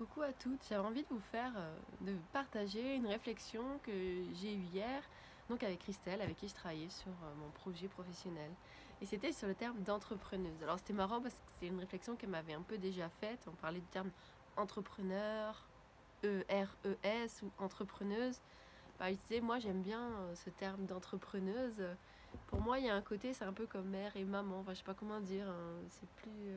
Coucou à toutes, j'avais envie de vous faire, euh, de partager une réflexion que j'ai eue hier, donc avec Christelle, avec qui je travaillais sur euh, mon projet professionnel. Et c'était sur le terme d'entrepreneuse. Alors c'était marrant parce que c'est une réflexion qu'elle m'avait un peu déjà faite. On parlait du terme entrepreneur, E-R-E-S ou entrepreneuse. Bah, je moi j'aime bien euh, ce terme d'entrepreneuse. Pour moi, il y a un côté, c'est un peu comme mère et maman. Enfin, je sais pas comment dire. hein, C'est plus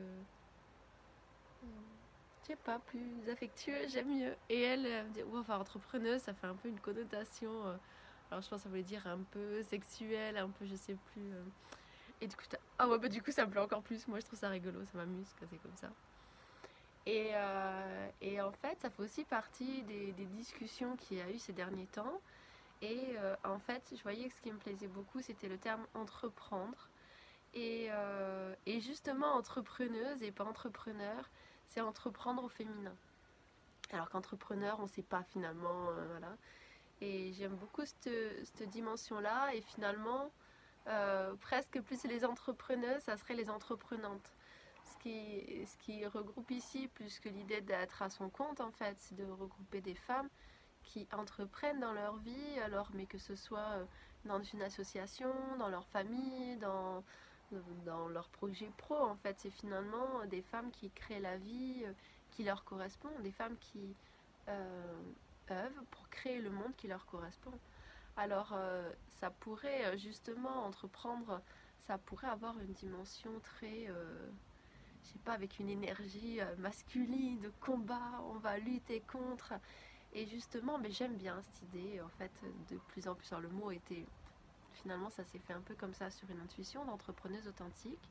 je sais pas, plus affectueux, j'aime mieux. Et elle, me dit, ouais, enfin, entrepreneuse, ça fait un peu une connotation. euh, alors je pense que ça voulait dire un peu sexuel, un peu, je sais plus. euh. Et du coup, ah ouais, bah, du coup, ça me plaît encore plus. Moi, je trouve ça rigolo, ça m'amuse quand c'est comme ça. Et, euh, et en fait, ça fait aussi partie des, des discussions qu'il y a eu ces derniers temps. Et en fait, je voyais que ce qui me plaisait beaucoup, c'était le terme entreprendre. Et, et justement, entrepreneuse et pas entrepreneur, c'est entreprendre au féminin. Alors qu'entrepreneur, on ne sait pas finalement, euh, voilà. Et j'aime beaucoup cette, dimension-là. Et finalement, euh, presque plus les entrepreneuses, ça serait les entreprenantes. Ce qui, ce qui regroupe ici, plus que l'idée d'être à son compte, en fait, c'est de regrouper des femmes qui entreprennent dans leur vie, alors, mais que ce soit euh, dans une association, dans leur famille, dans, dans leur projet pro, en fait. C'est finalement des femmes qui créent la vie euh, qui leur correspond, des femmes qui euh, œuvrent pour créer le monde qui leur correspond. Alors, euh, ça pourrait justement entreprendre, ça pourrait avoir une dimension très, euh, je sais pas, avec une énergie masculine, de combat, on va lutter contre. Et justement, mais j'aime bien cette idée, en fait, de plus en plus. Alors, le mot était, finalement, ça s'est fait un peu comme ça sur une intuition d'entrepreneuse authentique.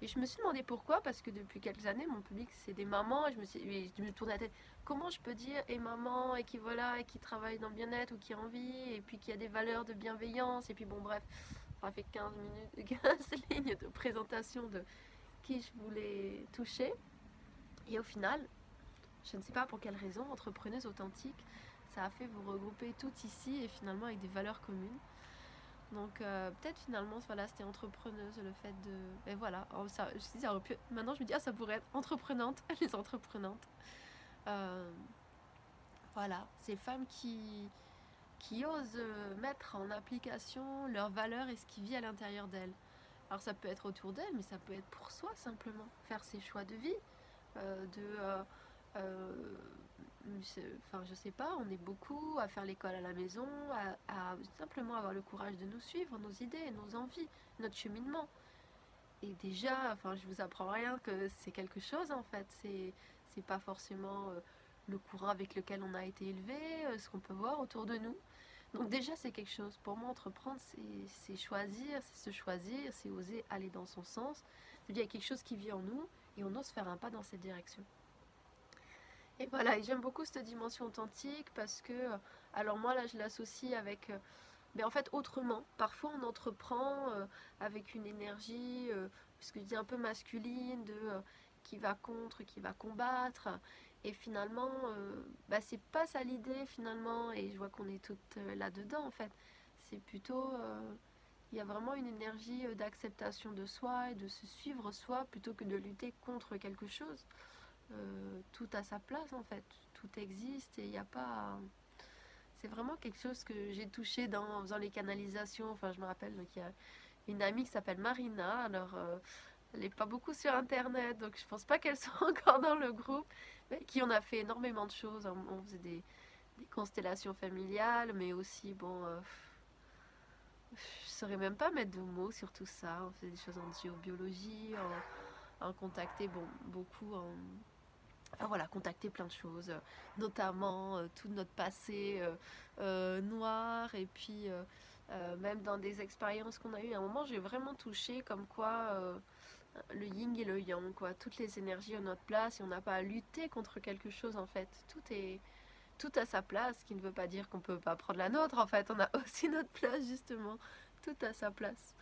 Et je me suis demandé pourquoi, parce que depuis quelques années, mon public, c'est des mamans, et je me, suis, et je me la tête, comment je peux dire, et maman, et qui voilà, et qui travaille dans le bien-être, ou qui a envie, et puis qui a des valeurs de bienveillance, et puis bon, bref, ça fait 15 minutes, 15 lignes de présentation de qui je voulais toucher. Et au final, je ne sais pas pour quelle raison, entrepreneuse authentique, ça a fait vous regrouper toutes ici, et finalement avec des valeurs communes. Donc euh, peut-être finalement voilà c'était entrepreneuse le fait de et voilà oh, ça, je ça pu- maintenant je me dis ah ça pourrait être entreprenante les entreprenantes. Euh, voilà ces femmes qui qui osent euh, mettre en application leurs valeurs et ce qui vit à l'intérieur d'elles. Alors ça peut être autour d'elles mais ça peut être pour soi simplement faire ses choix de vie de enfin je sais pas, on est beaucoup à faire l'école à la maison, à, simplement avoir le courage de nous suivre, nos idées, nos envies, notre cheminement. Et déjà, enfin je vous apprends rien que c'est quelque chose en fait, c'est c'est pas forcément euh, le courant avec lequel on a été élevé, euh, ce qu'on peut voir autour de nous. Donc déjà c'est quelque chose. Pour moi entreprendre c'est choisir, c'est se choisir, c'est oser aller dans son sens. Il y a quelque chose qui vit en nous et on ose faire un pas dans cette direction. Et voilà, et j'aime beaucoup cette dimension authentique parce que, euh, alors moi là je l'associe avec, euh, mais en fait autrement. Parfois on entreprend euh, avec une énergie, ce que je dis un peu masculine, de qui va contre, qui va combattre. Et finalement, bah, c'est pas ça l'idée finalement. Et je vois qu'on est toutes là-dedans en fait. C'est plutôt, il y a vraiment une énergie d'acceptation de soi et de se suivre soi plutôt que de lutter contre quelque chose tout à sa place en fait, tout existe et il n'y a pas. C'est vraiment quelque chose que j'ai touché dans, en faisant les canalisations. Enfin, je me rappelle, donc il y a une amie qui s'appelle Marina. Alors, euh, elle n'est pas beaucoup sur internet, donc je pense pas qu'elle soit encore dans le groupe. Mais qui on a fait énormément de choses. On, faisait des, constellations familiales, mais aussi, bon, euh, je saurais même pas mettre de mots sur tout ça. On faisait des choses en géobiologie, en, en contacter bon, beaucoup en Voilà, contacter plein de choses, euh, notamment euh, tout notre passé euh, noir et puis même dans des expériences qu'on a eues, à un moment j'ai vraiment touché comme quoi le yin et le yang, quoi, toutes les énergies ont notre place et on n'a pas à lutter contre quelque chose en fait. Tout est tout à sa place, ce qui ne veut pas dire qu'on peut pas prendre la nôtre en fait, on a aussi notre place justement, tout à sa place.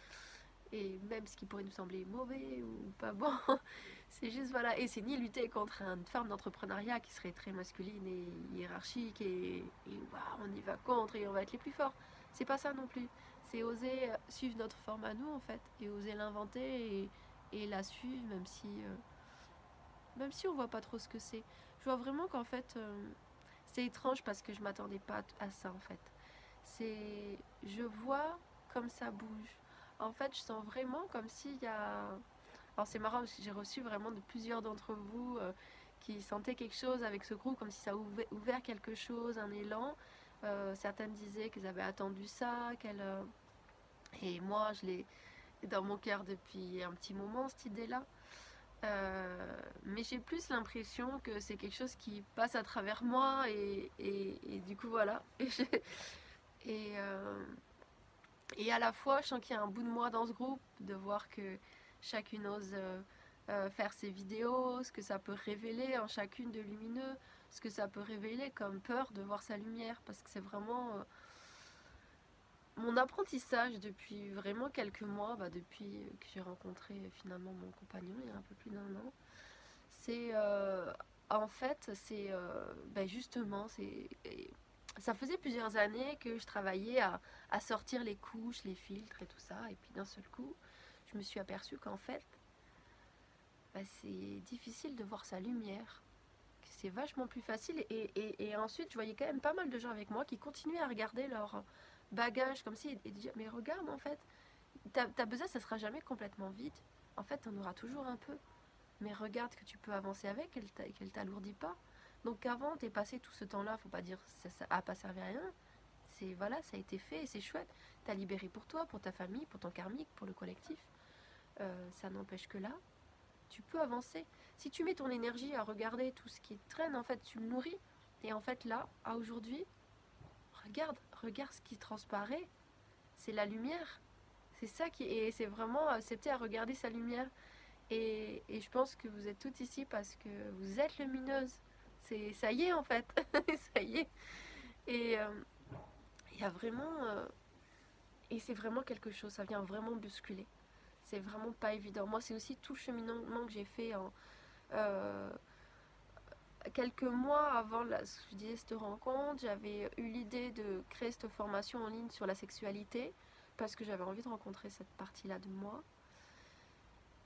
Et même ce qui pourrait nous sembler mauvais ou pas bon, c'est juste voilà, et c'est ni lutter contre une forme d'entrepreneuriat qui serait très masculine et hiérarchique et, waouh, on y va contre et on va être les plus forts. C'est pas ça non plus. C'est oser suivre notre forme à nous en fait et oser l'inventer et, et la suivre même si euh, même si on voit pas trop ce que c'est. Je vois vraiment qu'en fait, euh, c'est étrange parce que je m'attendais pas à ça en fait. C'est, je vois comme ça bouge. En fait, je sens vraiment comme s'il y a. Alors c'est marrant parce que j'ai reçu vraiment de plusieurs d'entre vous euh, qui sentaient quelque chose avec ce groupe, comme si ça ouvert, ouvert quelque chose, un élan. Euh, certaines disaient qu'elles avaient attendu ça, qu'elles. Et moi, je l'ai dans mon cœur depuis un petit moment, cette idée-là. Euh, mais j'ai plus l'impression que c'est quelque chose qui passe à travers moi et, du coup voilà. Euh, et, à la fois, je sens qu'il y a un bout de moi dans ce groupe, de voir que chacune ose euh, faire ses vidéos, ce que ça peut révéler en chacune de lumineux, ce que ça peut révéler comme peur de voir sa lumière, parce que c'est vraiment mon apprentissage depuis vraiment quelques mois, bah, depuis que j'ai rencontré finalement mon compagnon il y a un peu plus d'un an, c'est euh, en fait, c'est euh, bah, justement, c'est ça faisait plusieurs années que je travaillais à, sortir les couches, les filtres et tout ça, et puis d'un seul coup, je me suis aperçue qu'en fait, bah, c'est difficile de voir sa lumière, c'est vachement plus facile, et, ensuite, je voyais quand même pas mal de gens avec moi qui continuaient à regarder leur bagage comme si et dire mais regarde en fait ta, ta besace ça sera jamais complètement vide. En fait on aura toujours un peu. Mais regarde que tu peux avancer avec qu'elle t'alourdit pas. Donc avant t'es passé tout ce temps là faut pas dire ça, ça a pas servi à rien. C'est voilà ça a été fait et c'est chouette. T'as libéré pour toi pour ta famille pour ton karmique pour le collectif euh, ça n'empêche que là tu peux avancer si tu mets ton énergie à regarder tout ce qui traîne en fait tu le nourris et en fait là à aujourd'hui regarde, regarde ce qui transparaît. C'est la lumière. C'est ça qui est. C'est vraiment accepter à regarder sa lumière. Et, je pense que vous êtes toutes ici parce que vous êtes lumineuse. C'est ça y est en fait. ça y est. Et euh, il y a vraiment. Euh, et c'est vraiment quelque chose. Ça vient vraiment bousculer. C'est vraiment pas évident. Moi, c'est aussi tout le cheminement que j'ai fait en. Euh, quelques mois avant la, je disais, cette rencontre, j'avais eu l'idée de créer cette formation en ligne sur la sexualité parce que j'avais envie de rencontrer cette partie-là de moi.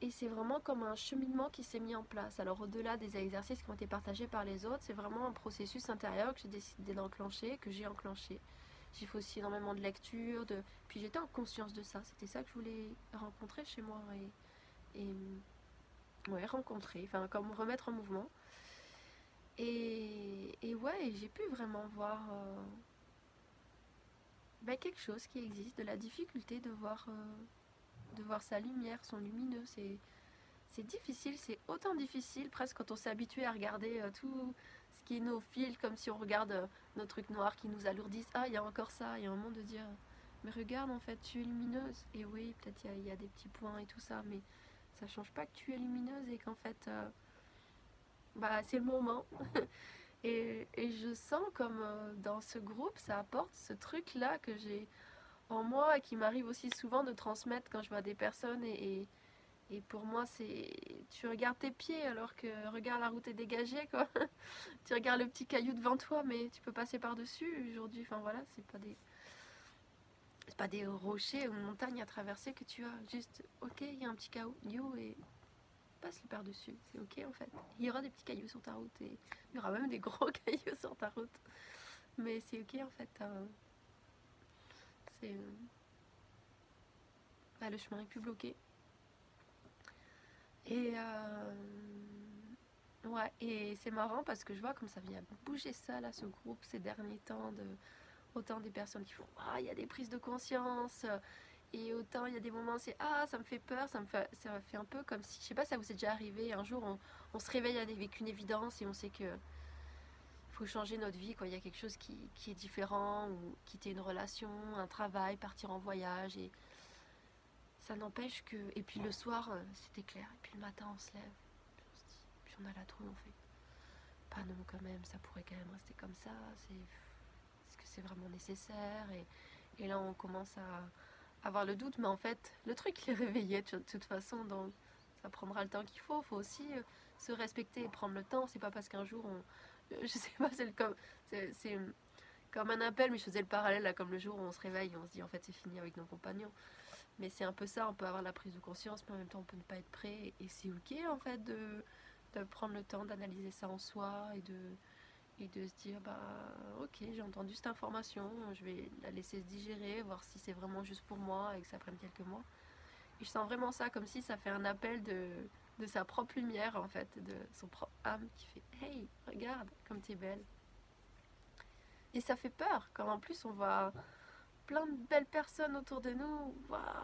Et c'est vraiment comme un cheminement qui s'est mis en place. Alors au-delà des exercices qui ont été partagés par les autres, c'est vraiment un processus intérieur que j'ai décidé d'enclencher, que j'ai enclenché. J'ai fait aussi énormément de lecture, de... puis j'étais en conscience de ça. C'était ça que je voulais rencontrer chez moi et, et ouais, rencontrer, enfin comme remettre en mouvement. Et, ouais, j'ai pu vraiment voir euh, ben, quelque chose qui existe, de la difficulté de voir, euh, de voir sa lumière, son lumineux. C'est, c'est difficile, c'est autant difficile presque quand on s'est habitué à regarder euh, tout qui est nos fils, comme si on regarde nos trucs noirs qui nous alourdissent. Ah, il y a encore ça, il y a un moment de dire, mais regarde, en fait, tu es lumineuse. Et oui, peut-être il y, a des petits points et tout ça, mais ça change pas que tu es lumineuse et qu'en fait bah, c'est le moment. et, je sens comme euh, dans ce groupe, ça apporte ce truc-là que j'ai en moi et qui m'arrive aussi souvent de transmettre quand je vois des personnes. Et, pour moi, c'est tu regardes tes pieds alors que regarde la route est dégagée, quoi. tu regardes le petit caillou devant toi, mais tu peux passer par-dessus aujourd'hui. Enfin voilà, c'est pas des. C'est pas des rochers ou montagnes à traverser que tu as. Juste, ok, il y a un petit caillou et passe le par-dessus, c'est ok en fait. Il y aura des petits cailloux sur ta route et il y aura même des gros cailloux sur ta route. Mais c'est ok en fait. Hein. C'est. Euh, bah, le chemin est plus bloqué. Et. Euh, ouais, et c'est marrant parce que je vois comme ça vient bouger ça là, ce groupe, ces derniers temps, de autant des personnes qui font Ah, il y a des prises de conscience et autant il y a des moments c'est ah ça me fait peur, ça me fait, ça fait un peu comme si, je sais pas, ça vous est déjà arrivé, un jour on, se réveille avec une évidence et on sait que faut changer notre vie, quoi. il y a quelque chose qui, est différent, ou quitter une relation, un travail, partir en voyage ça n'empêche que. Et puis le soir euh, c'était clair, et puis le matin on se lève, puis on a la trouille, on fait pas non quand même, ça pourrait quand même rester comme ça, c'est est-ce que c'est vraiment nécessaire? Et, et là on commence à avoir le doute, mais en fait, le truc il est réveillé de toute façon, donc ça prendra le temps qu'il faut. Faut aussi euh, se respecter et prendre le temps. C'est pas parce qu'un jour on. Je sais pas, c'est comme. C'est comme un appel, mais je faisais le parallèle là, comme le jour où on se réveille on se dit en fait c'est fini avec nos compagnons. Mais c'est un peu ça, on peut avoir la prise de conscience, mais en même temps on peut ne pas être prêt. Et c'est ok en fait de, prendre le temps d'analyser ça en soi et de, et de se dire bah ok j'ai entendu cette information, je vais la laisser se digérer, voir si c'est vraiment juste pour moi et que ça prenne quelques mois. Et je sens vraiment ça comme si ça fait un appel de, de sa propre lumière en fait, de son propre âme qui fait Hey, regarde comme tu es belle. Et ça fait peur quand en plus on voit plein de belles personnes autour de nous.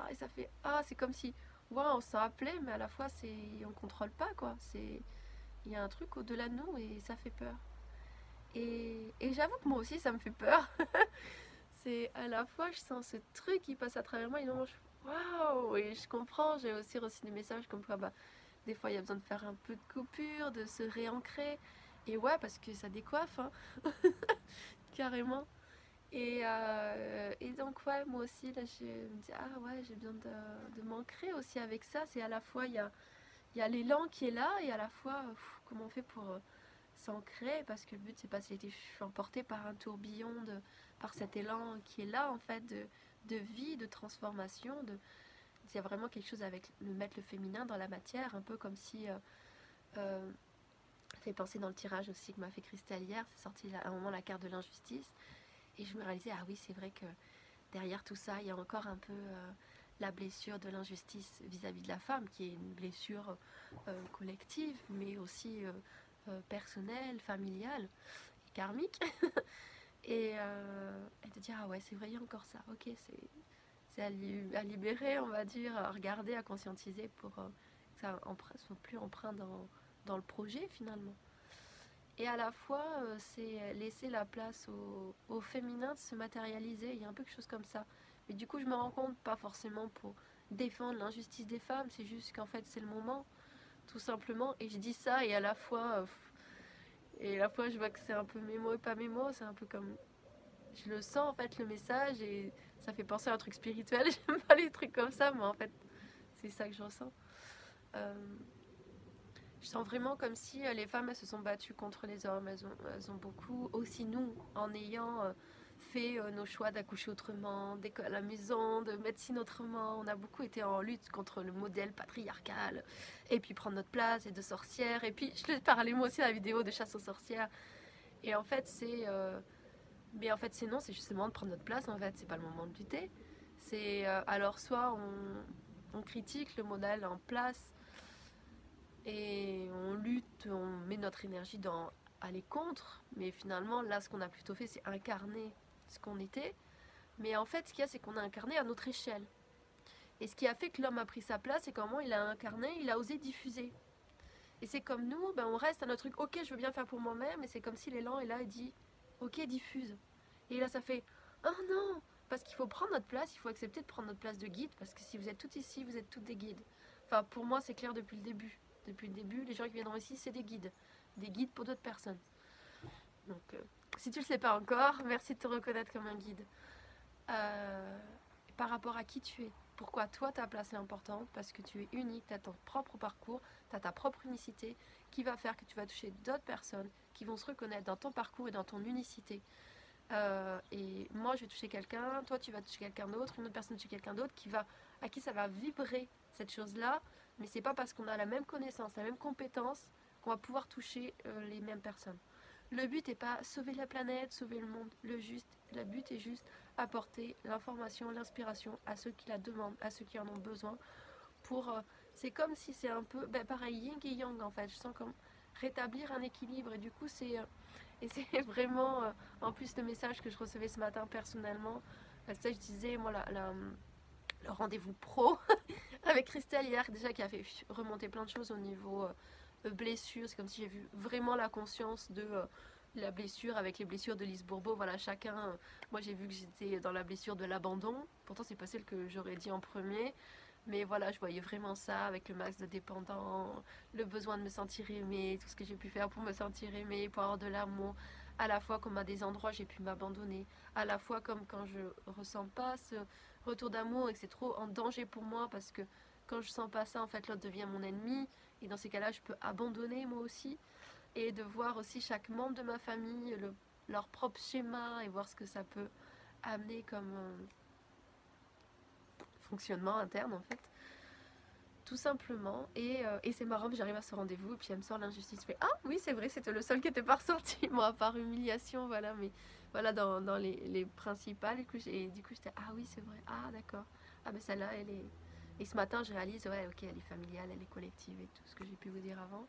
et ça fait Ah, c'est comme si waouh, on s'en appelé, mais à la fois c'est on contrôle pas quoi. C'est il y a un truc au-delà de nous et ça fait peur. Et, et j'avoue que moi aussi ça me fait peur. c'est à la fois je sens ce truc qui passe à travers moi et non, waouh, et je comprends. J'ai aussi reçu des messages comme quoi bah des fois, il y a besoin de faire un peu de coupure, de se réancrer. Et ouais, parce que ça décoiffe, hein. carrément. Et, euh, et, donc, ouais, moi aussi, là, je me dis, ah ouais, j'ai besoin de, de m'ancrer aussi avec ça. C'est à la fois, il y a, y a l'élan qui est là, et à la fois, comment on fait pour euh, s'ancrer? Parce que le but, c'est pas d'être emporté par un tourbillon, de, par cet élan qui est là, en fait, de, de vie, de transformation, de, il y a vraiment quelque chose avec le mettre le féminin dans la matière, un peu comme si. Euh, euh, fait penser dans le tirage aussi que m'a fait Christelle hier, c'est sorti à un moment la carte de l'injustice. Et je me réalisais, ah oui, c'est vrai que derrière tout ça, il y a encore un peu euh, la blessure de l'injustice vis-à-vis de la femme, qui est une blessure euh, collective, mais aussi personnelle, familiale et karmique. et, et, de dire, ah ouais, c'est vrai, il y a encore ça. Ok, c'est à, libérer, on va dire, à regarder, à conscientiser pour euh, que ça ne soit plus empreint dans, dans, le projet finalement. Et à la fois, euh, c'est laisser la place au, au, féminin de se matérialiser. Il y a un peu quelque chose comme ça. Mais du coup, je me rends compte, pas forcément pour défendre l'injustice des femmes, c'est juste qu'en fait, c'est le moment, tout simplement. Et je dis ça, et à la fois, euh, et à la fois, je vois que c'est un peu mes mots et pas mes mots. C'est un peu comme. Je le sens, en fait, le message, et ça fait penser à un truc spirituel. J'aime pas les trucs comme ça, mais en fait, c'est ça que je ressens. Euh, je sens vraiment comme si euh, les femmes se sont battues contre les hommes. Elles ont, beaucoup, aussi nous, en ayant euh, fait nos choix d'accoucher autrement, d'école à la maison, de médecine autrement. On a beaucoup été en lutte contre le modèle patriarcal, et puis prendre notre place, et de sorcières. Et puis, je le parlais moi aussi à la vidéo de chasse aux sorcières. Et en fait, c'est mais en fait, c'est non, c'est justement de prendre notre place. En fait, c'est pas le moment de lutter. C'est euh, alors soit on, critique le modèle en place et on lutte, on met notre énergie dans aller contre. Mais finalement, là, ce qu'on a plutôt fait, c'est incarner ce qu'on était. Mais en fait, ce qu'il y a, c'est qu'on a incarné à notre échelle. Et ce qui a fait que l'homme a pris sa place, c'est comment il a incarné, il a osé diffuser. Et c'est comme nous, ben on reste à notre truc, ok, je veux bien faire pour moi-même, et c'est comme si l'élan est là et dit, ok, diffuse. Et là, ça fait Oh non Parce qu'il faut prendre notre place, il faut accepter de prendre notre place de guide, parce que si vous êtes toutes ici, vous êtes toutes des guides. Enfin, pour moi, c'est clair depuis le début. Depuis le début, les gens qui viendront ici, c'est des guides. Des guides pour d'autres personnes. Donc, euh, si tu ne le sais pas encore, merci de te reconnaître comme un guide. Euh, par rapport à qui tu es. Pourquoi toi, ta place est importante Parce que tu es unique, tu as ton propre parcours, tu as ta propre unicité qui va faire que tu vas toucher d'autres personnes qui vont se reconnaître dans ton parcours et dans ton unicité. Euh, et moi, je vais toucher quelqu'un, toi, tu vas toucher quelqu'un d'autre, une autre personne toucher quelqu'un d'autre, qui va, à qui ça va vibrer cette chose-là. Mais c'est pas parce qu'on a la même connaissance, la même compétence, qu'on va pouvoir toucher euh, les mêmes personnes. Le but n'est pas sauver la planète, sauver le monde. Le juste, le but est juste apporter l'information, l'inspiration à ceux qui la demandent, à ceux qui en ont besoin. Pour, euh, c'est comme si c'est un peu, ben, pareil, yin et yang en fait. Je sens comme rétablir un équilibre et du coup c'est et c'est vraiment, euh, en plus, le message que je recevais ce matin personnellement. Ça, je disais, moi, le rendez-vous pro avec Christelle hier, déjà, qui a fait remonter plein de choses au niveau euh, blessure. C'est comme si j'ai vu vraiment la conscience de euh, la blessure avec les blessures de Lise Bourbeau. Voilà, chacun. moi, j'ai vu que j'étais dans la blessure de l'abandon. Pourtant, c'est pas celle que j'aurais dit en premier. Mais voilà, je voyais vraiment ça avec le max de dépendants, le besoin de me sentir aimée, tout ce que j'ai pu faire pour me sentir aimée, pour avoir de l'amour. À la fois comme à des endroits j'ai pu m'abandonner, à la fois comme quand je ressens pas ce retour d'amour et que c'est trop en danger pour moi parce que quand je sens pas ça, en fait, l'autre devient mon ennemi. Et dans ces cas-là, je peux abandonner moi aussi. Et de voir aussi chaque membre de ma famille, leur propre schéma et voir ce que ça peut amener comme, euh, fonctionnement interne en fait. Tout simplement. Et, et c'est marrant, j'arrive à ce rendez-vous, et puis elle me sort l'injustice. Je fais Ah oui, c'est vrai, c'était le seul qui n'était pas ressorti, moi, par humiliation, voilà, mais voilà, dans, dans les, les, principales. Et, du coup, j'étais Ah oui, c'est vrai, ah d'accord. Ah, mais celle-là, elle est. Et ce matin, je réalise, ouais, ok, elle est familiale, elle est collective et tout ce que j'ai pu vous dire avant.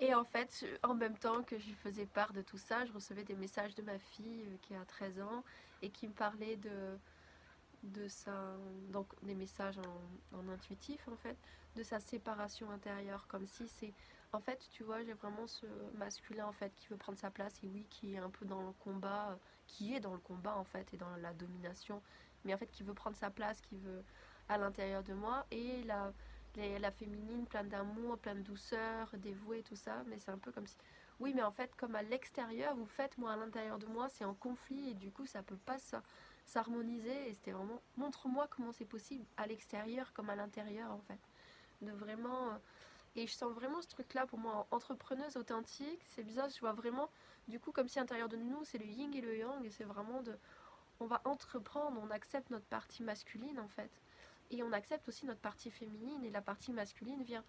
Et en fait, en même temps que je faisais part de tout ça, je recevais des messages de ma fille euh, qui a 13 ans et qui me parlait de, de sa, donc des messages en, intuitif en fait, de sa séparation intérieure, comme si c'est, en fait, tu vois, j'ai vraiment ce masculin en fait qui veut prendre sa place et oui, qui est un peu dans le combat, qui est dans le combat en fait et dans la domination, mais en fait qui veut prendre sa place, qui veut à l'intérieur de moi et la la féminine, pleine d'amour, pleine de douceur, dévouée, tout ça. Mais c'est un peu comme si. Oui, mais en fait, comme à l'extérieur, vous faites, moi, à l'intérieur de moi, c'est en conflit et du coup, ça peut pas s'harmoniser. Et c'était vraiment. Montre-moi comment c'est possible à l'extérieur comme à l'intérieur, en fait. De vraiment. Euh, et je sens vraiment ce truc-là pour moi, entrepreneuse authentique. C'est bizarre, je vois vraiment, du coup, comme si à l'intérieur de nous, c'est le yin et le yang. Et c'est vraiment de. On va entreprendre, on accepte notre partie masculine, en fait et on accepte aussi notre partie féminine et la partie masculine vient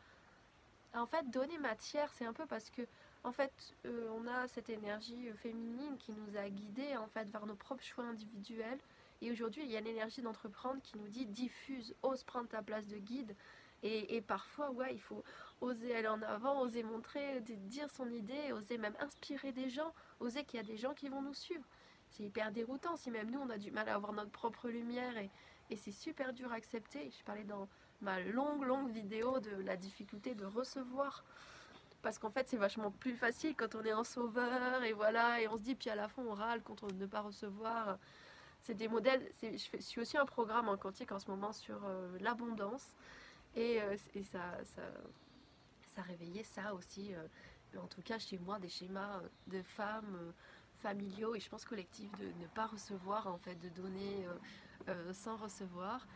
en fait donner matière c'est un peu parce que en fait euh, on a cette énergie euh, féminine qui nous a guidés en fait vers nos propres choix individuels et aujourd'hui il y a l'énergie d'entreprendre qui nous dit diffuse ose prendre ta place de guide et, parfois ouais il faut oser aller en avant oser montrer dire son idée oser même inspirer des gens oser qu'il y a des gens qui vont nous suivre c'est hyper déroutant si même nous on a du mal à avoir notre propre lumière et, et c'est super dur à accepter. Je parlais dans ma longue, longue vidéo de la difficulté de recevoir. Parce qu'en fait, c'est vachement plus facile quand on est en sauveur et voilà, et on se dit, puis à la fin, on râle contre ne pas recevoir. C'est des modèles. Je, je, suis aussi un programme en quantique en ce moment sur euh, l'abondance. Et, euh, et ça, ça, ça, réveillait ça aussi. Euh, en tout cas, chez moi, des schémas de femmes familiaux et je pense collectifs de ne pas recevoir, en fait, de donner sans recevoir.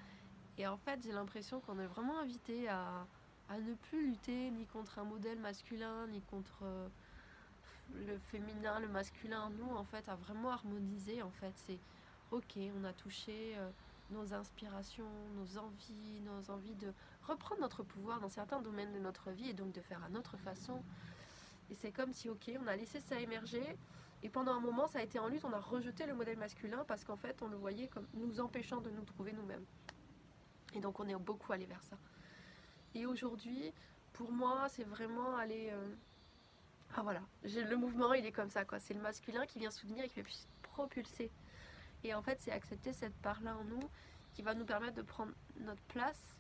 Et en fait, j'ai l'impression qu'on est vraiment invité à, à, ne plus lutter ni contre un modèle masculin, ni contre euh, le féminin, le masculin. Nous, en fait, à vraiment harmoniser. En fait, c'est ok, on a touché euh, nos inspirations, nos envies, nos envies de reprendre notre pouvoir dans certains domaines de notre vie et donc de faire à notre façon. Et c'est comme si, ok, on a laissé ça émerger. Et pendant un moment, ça a été en lutte, on a rejeté le modèle masculin parce qu'en fait, on le voyait comme nous empêchant de nous trouver nous-mêmes. Et donc, on est beaucoup allé vers ça. Et aujourd'hui, pour moi, c'est vraiment aller. Ah voilà, le mouvement, il est comme ça, quoi. C'est le masculin qui vient soutenir et qui va propulser. Et en fait, c'est accepter cette part-là en nous qui va nous permettre de prendre notre place.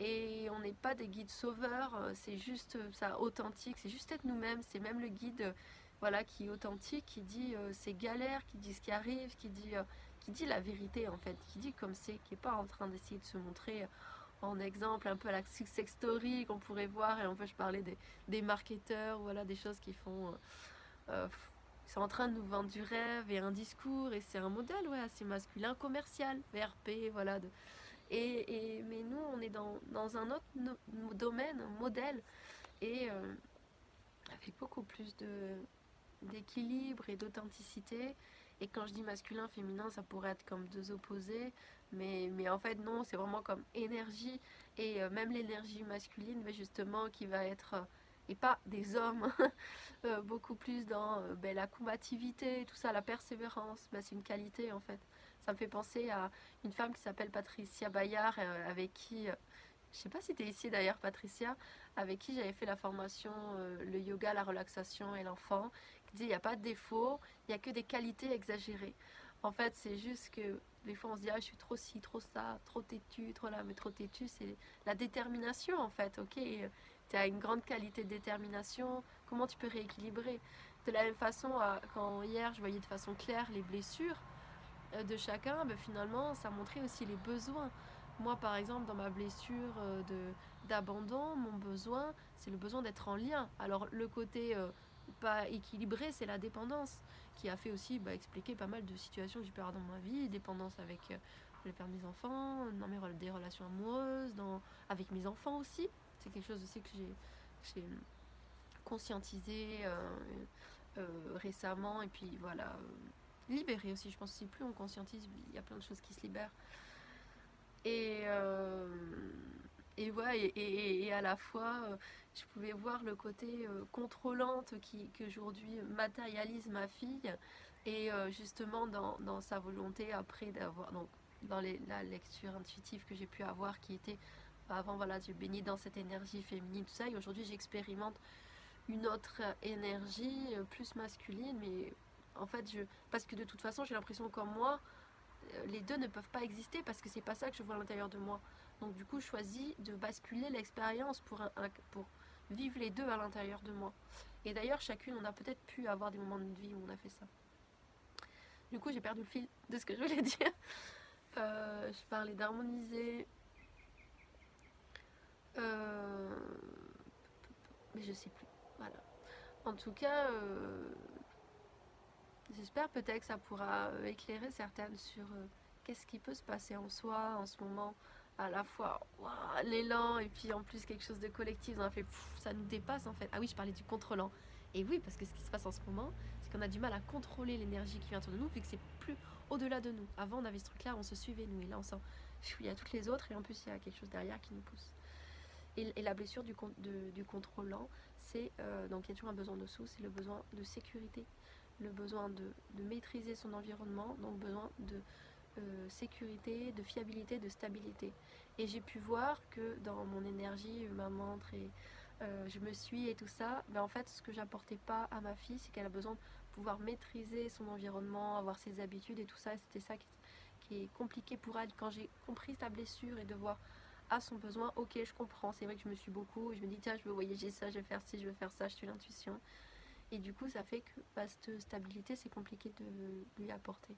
Et on n'est pas des guides sauveurs, euh, c'est juste euh, ça authentique, c'est juste être nous-mêmes, c'est même le guide voilà, qui est authentique, qui dit ses galères, qui dit ce qui arrive, qui dit, qui dit la vérité en fait, qui dit comme c'est, qui n'est pas en train d'essayer de se montrer en exemple un peu à la success story qu'on pourrait voir et en fait je parlais des, des marketeurs, voilà, des choses qui font... Euh, sont en train de nous vendre du rêve et un discours et c'est un modèle ouais, assez masculin, commercial, VRP, voilà. De, et, et, mais nous, on est dans, dans un autre domaine, un modèle, et avec beaucoup plus de, d'équilibre et d'authenticité. Et quand je dis masculin, féminin, ça pourrait être comme deux opposés. Mais, en fait, non, c'est vraiment comme énergie. Et euh, même l'énergie masculine, mais justement, qui va être, euh, et pas des hommes, euh, beaucoup plus dans ben, la combativité, tout ça, la persévérance. Ben, c'est une qualité, en fait. Ça me fait penser à une femme qui s'appelle Patricia Bayard, avec qui je sais pas si tu es ici d'ailleurs, Patricia, avec qui j'avais fait la formation le yoga, la relaxation et l'enfant dit il n'y a pas de défaut, il n'y a que des qualités exagérées. En fait, c'est juste que des fois on se dit ah, je suis trop ci, trop ça, trop têtu, trop là, mais trop têtu, c'est la détermination en fait. Ok, tu as une grande qualité de détermination, comment tu peux rééquilibrer? De la même façon, quand hier je voyais de façon claire les blessures euh, de chacun, ben, finalement ça montrait aussi les besoins. Moi par exemple, dans ma blessure euh, d'abandon, mon besoin, c'est le besoin d'être en lien. Alors le côté euh, pas équilibré, c'est la dépendance qui a fait aussi bah, expliquer pas mal de situations que j'ai pu avoir dans ma vie, dépendance avec euh, le père de mes enfants, dans mes des relations amoureuses, avec mes enfants aussi. C'est quelque chose aussi que j'ai conscientisé euh, euh, récemment et puis voilà, libéré aussi. Je pense que si plus on conscientise, il y a plein de choses qui se libèrent. Et et, à la fois, euh, je pouvais voir le côté euh, contrôlante qui, aujourd'hui matérialise ma fille. Et euh, justement, dans, sa volonté après d'avoir, donc dans la lecture intuitive que j'ai pu avoir, qui était avant, voilà, j'ai baigné dans cette énergie féminine, tout ça, et aujourd'hui j'expérimente une autre énergie plus masculine, mais en fait, je, parce que de toute façon, j'ai l'impression comme moi, les deux ne peuvent pas exister parce que c'est pas ça que je vois à l'intérieur de moi. Donc du coup, je choisis de basculer l'expérience pour, pour vivre les deux à l'intérieur de moi. Et d'ailleurs, chacune, on a peut-être pu avoir des moments de vie où on a fait ça. Du coup, j'ai perdu le fil de ce que je voulais dire. Euh, je parlais d'harmoniser. Euh, mais je sais plus. Voilà. En tout cas, euh, j'espère peut-être que ça pourra éclairer certaines sur qu'est-ce qui peut se passer en soi en ce moment à la fois l'élan et puis en plus quelque chose de collectif. Ça nous dépasse en fait. Ah oui, je parlais du contrôlant. Et oui, parce que ce qui se passe en ce moment, c'est qu'on a du mal à contrôler l'énergie qui vient autour de nous, vu que c'est plus au-delà de nous. Avant, on avait ce truc-là, on se suivait nous, et là, on sent il y a toutes les autres, et en plus, il y a quelque chose derrière qui nous pousse. Et, la blessure du, contrôlant, c'est euh, donc il y a toujours un besoin de sous, c'est le besoin de sécurité, le besoin de, de maîtriser son environnement, donc besoin de euh, sécurité, de fiabilité, de stabilité. Et j'ai pu voir que dans mon énergie, ma montre et euh, je me suis et tout ça, ben en fait ce que j'apportais pas à ma fille, c'est qu'elle a besoin de pouvoir maîtriser son environnement, avoir ses habitudes et tout ça. C'était ça qui, est compliqué pour elle quand j'ai compris sa blessure et de voir à son besoin, ok je comprends, c'est vrai que je me suis beaucoup, je me dis tiens je veux voyager ça, je vais faire ci, je veux faire ça, je suis l'intuition. Et du coup ça fait que bah, cette stabilité c'est compliqué de lui apporter.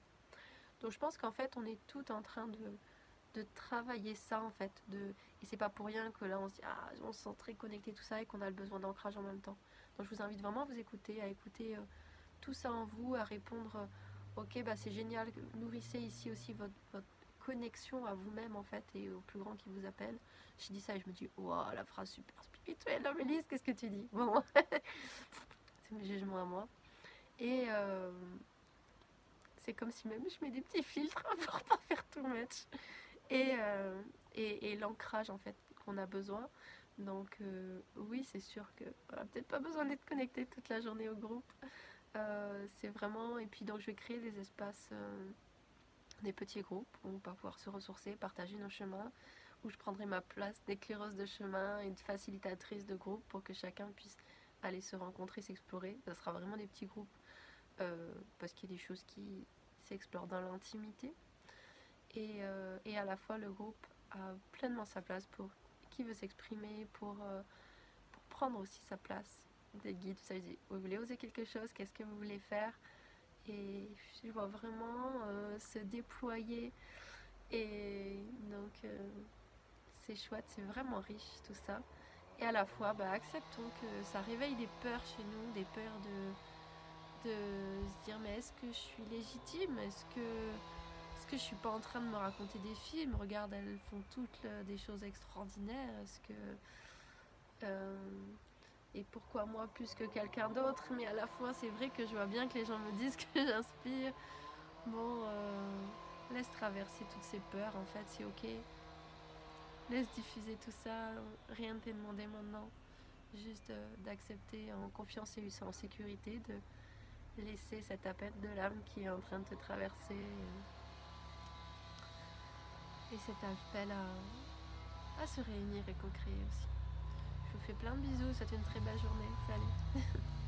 Donc je pense qu'en fait, on est tout en train de, travailler ça en fait. De, et c'est pas pour rien que là on se dit, ah, on se sent très connecté, tout ça, et qu'on a le besoin d'ancrage en même temps. Donc je vous invite vraiment à vous écouter, à écouter euh, tout ça en vous, à répondre, euh, ok, bah c'est génial, nourrissez ici aussi votre, connexion à vous-même en fait et au plus grand qui vous appelle. Je dis ça et je me dis, waouh, la phrase super spirituelle, non, Mélisse, qu'est-ce que tu dis? Bon, c'est mes jugements à moi. Et. Euh, c'est comme si même je mets des petits filtres pour pas faire tout match. Et, euh, et, l'ancrage en fait qu'on a besoin. Donc euh, oui, c'est sûr que on n'a peut-être pas besoin d'être connecté toute la journée au groupe. Euh, c'est vraiment... Et puis donc je vais créer des espaces, des petits groupes où on va pouvoir se ressourcer, partager nos chemins, où je prendrai ma place d'éclaireuse de chemin et de facilitatrice de groupe pour que chacun puisse aller se rencontrer, s'explorer. Ce sera vraiment des petits groupes euh, parce qu'il y a des choses qui s'explorent dans l'intimité. Et, euh, et, à la fois, le groupe a pleinement sa place pour qui veut s'exprimer, pour, euh, pour prendre aussi sa place. Des guides, ça, je dis, vous voulez oser quelque chose, qu'est-ce que vous voulez faire? Et je vois vraiment se déployer. Et donc, c'est chouette, c'est vraiment riche tout ça. Et à la fois, bah, acceptons que ça réveille des peurs chez nous, des peurs de dire est-ce que je suis légitime? Est-ce que, est-ce que je suis pas en train de me raconter des films? Regarde, elles font toutes des choses extraordinaires. Est-ce que euh, et pourquoi moi plus que quelqu'un d'autre? Mais à la fois, c'est vrai que je vois bien que les gens me disent que j'inspire. Bon, euh, laisse traverser toutes ces peurs. En fait, c'est ok. Laisse diffuser tout ça. Rien ne t'est demandé maintenant. Juste euh, d'accepter en confiance et en sécurité laisser cette appel de l'âme qui est en train de te traverser. Et cet appel à, à se réunir et co-créer aussi. Je vous fais plein de bisous, c'est une très belle journée. Salut